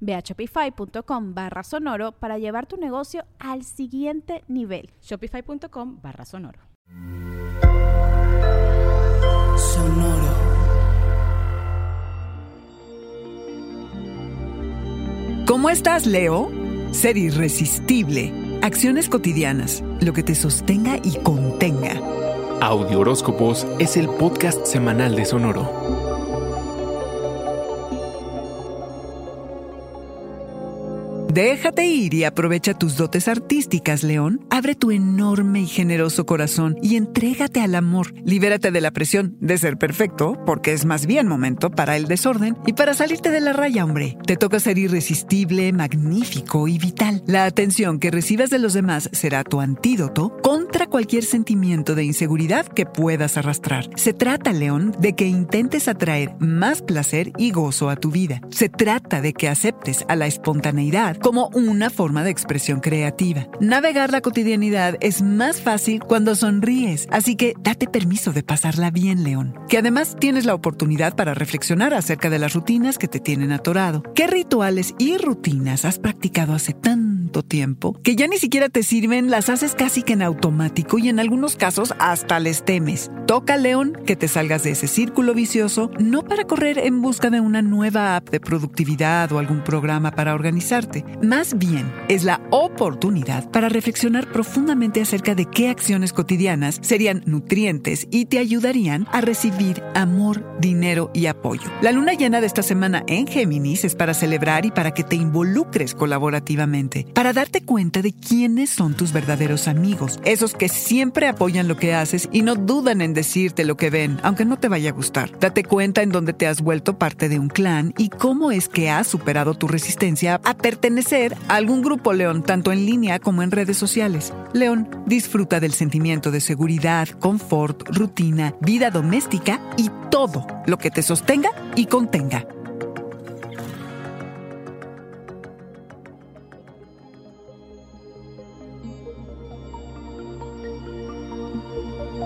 Ve a shopify.com barra sonoro para llevar tu negocio al siguiente nivel. Shopify.com barra sonoro. Sonoro. ¿Cómo estás, Leo? Ser irresistible. Acciones cotidianas. Lo que te sostenga y contenga. Audio Horóscopos es el podcast semanal de Sonoro. Déjate ir y aprovecha tus dotes artísticas, León. Abre tu enorme y generoso corazón y entrégate al amor. Libérate de la presión de ser perfecto, porque es más bien momento para el desorden y para salirte de la raya, hombre. Te toca ser irresistible, magnífico y vital. La atención que recibas de los demás será tu antídoto contra cualquier sentimiento de inseguridad que puedas arrastrar. Se trata, León, de que intentes atraer más placer y gozo a tu vida. Se trata de que aceptes a la espontaneidad como una forma de expresión creativa. Navegar la cotidianidad es más fácil cuando sonríes, así que date permiso de pasarla bien, León. Que además tienes la oportunidad para reflexionar acerca de las rutinas que te tienen atorado. ¿Qué rituales y rutinas has practicado hace tanto tiempo que ya ni siquiera te sirven, las haces casi que en automático y en algunos casos hasta les temes? Toca, León, que te salgas de ese círculo vicioso, no para correr en busca de una nueva app de productividad o algún programa para organizarte, más bien, es la oportunidad para reflexionar profundamente acerca de qué acciones cotidianas serían nutrientes y te ayudarían a recibir amor, dinero y apoyo. La luna llena de esta semana en Géminis es para celebrar y para que te involucres colaborativamente, para darte cuenta de quiénes son tus verdaderos amigos, esos que siempre apoyan lo que haces y no dudan en decirte lo que ven, aunque no te vaya a gustar. Date cuenta en dónde te has vuelto parte de un clan y cómo es que has superado tu resistencia a pertenecer a algún grupo León, tanto en línea como en redes sociales. León disfruta del sentimiento de seguridad, confort, rutina, vida doméstica y todo lo que te sostenga y contenga.